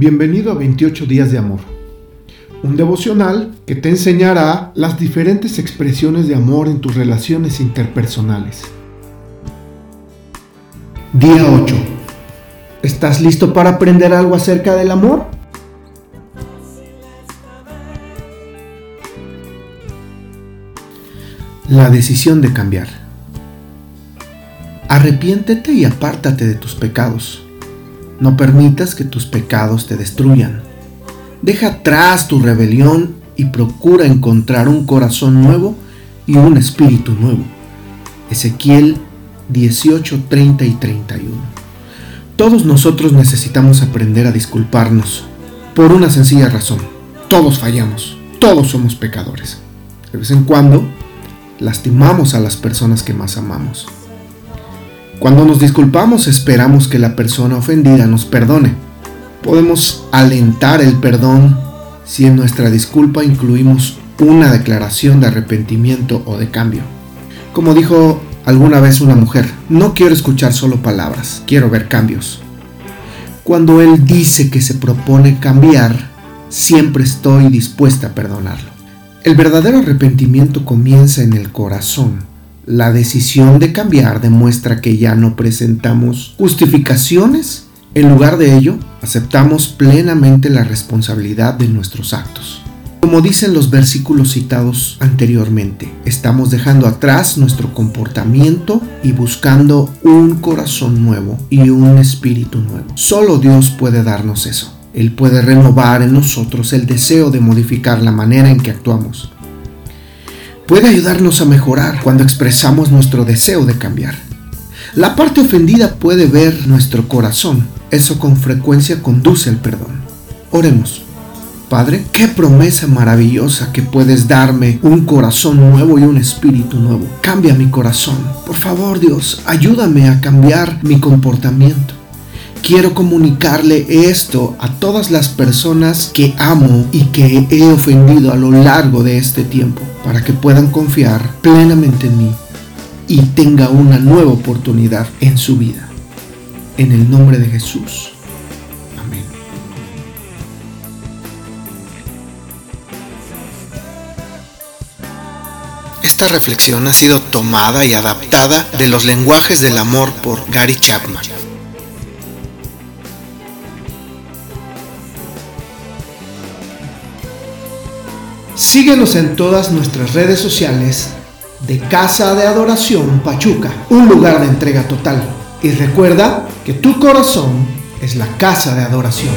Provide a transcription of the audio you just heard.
Bienvenido a 28 días de amor, un devocional que te enseñará las diferentes expresiones de amor en tus relaciones interpersonales. Día 8. ¿Estás listo para aprender algo acerca del amor? La decisión de cambiar. Arrepiéntete y apártate de tus pecados no permitas que tus pecados te destruyan. Deja atrás tu rebelión y procura encontrar un corazón nuevo y un espíritu nuevo. Ezequiel 18, 30 y 31. Todos nosotros necesitamos aprender a disculparnos por una sencilla razón. Todos fallamos, todos somos pecadores. De vez en cuando lastimamos a las personas que más amamos. Cuando nos disculpamos esperamos que la persona ofendida nos perdone. Podemos alentar el perdón si en nuestra disculpa incluimos una declaración de arrepentimiento o de cambio. Como dijo alguna vez una mujer, no quiero escuchar solo palabras, quiero ver cambios. Cuando Él dice que se propone cambiar, siempre estoy dispuesta a perdonarlo. El verdadero arrepentimiento comienza en el corazón la decisión de cambiar demuestra que ya no presentamos justificaciones. En lugar de ello, aceptamos plenamente la responsabilidad de nuestros actos. Como dicen los versículos citados anteriormente, estamos dejando atrás nuestro comportamiento y buscando un corazón nuevo y un espíritu nuevo. Solo Dios puede darnos eso. Él puede renovar en nosotros el deseo de modificar la manera en que actuamos puede ayudarnos a mejorar cuando expresamos nuestro deseo de cambiar. La parte ofendida puede ver nuestro corazón. Eso con frecuencia conduce al perdón. Oremos. Padre, qué promesa maravillosa que puedes darme un corazón nuevo y un espíritu nuevo. Cambia mi corazón. Por favor, Dios, ayúdame a cambiar mi comportamiento. Quiero comunicarle esto a todas las personas que amo y que he ofendido a lo largo de este tiempo para que puedan confiar plenamente en mí y tenga una nueva oportunidad en su vida. En el nombre de Jesús. Amén. Esta reflexión ha sido tomada y adaptada de los lenguajes del amor por Gary Chapman. Síguenos en todas nuestras redes sociales de Casa de Adoración Pachuca, un lugar de entrega total. Y recuerda que tu corazón es la casa de adoración.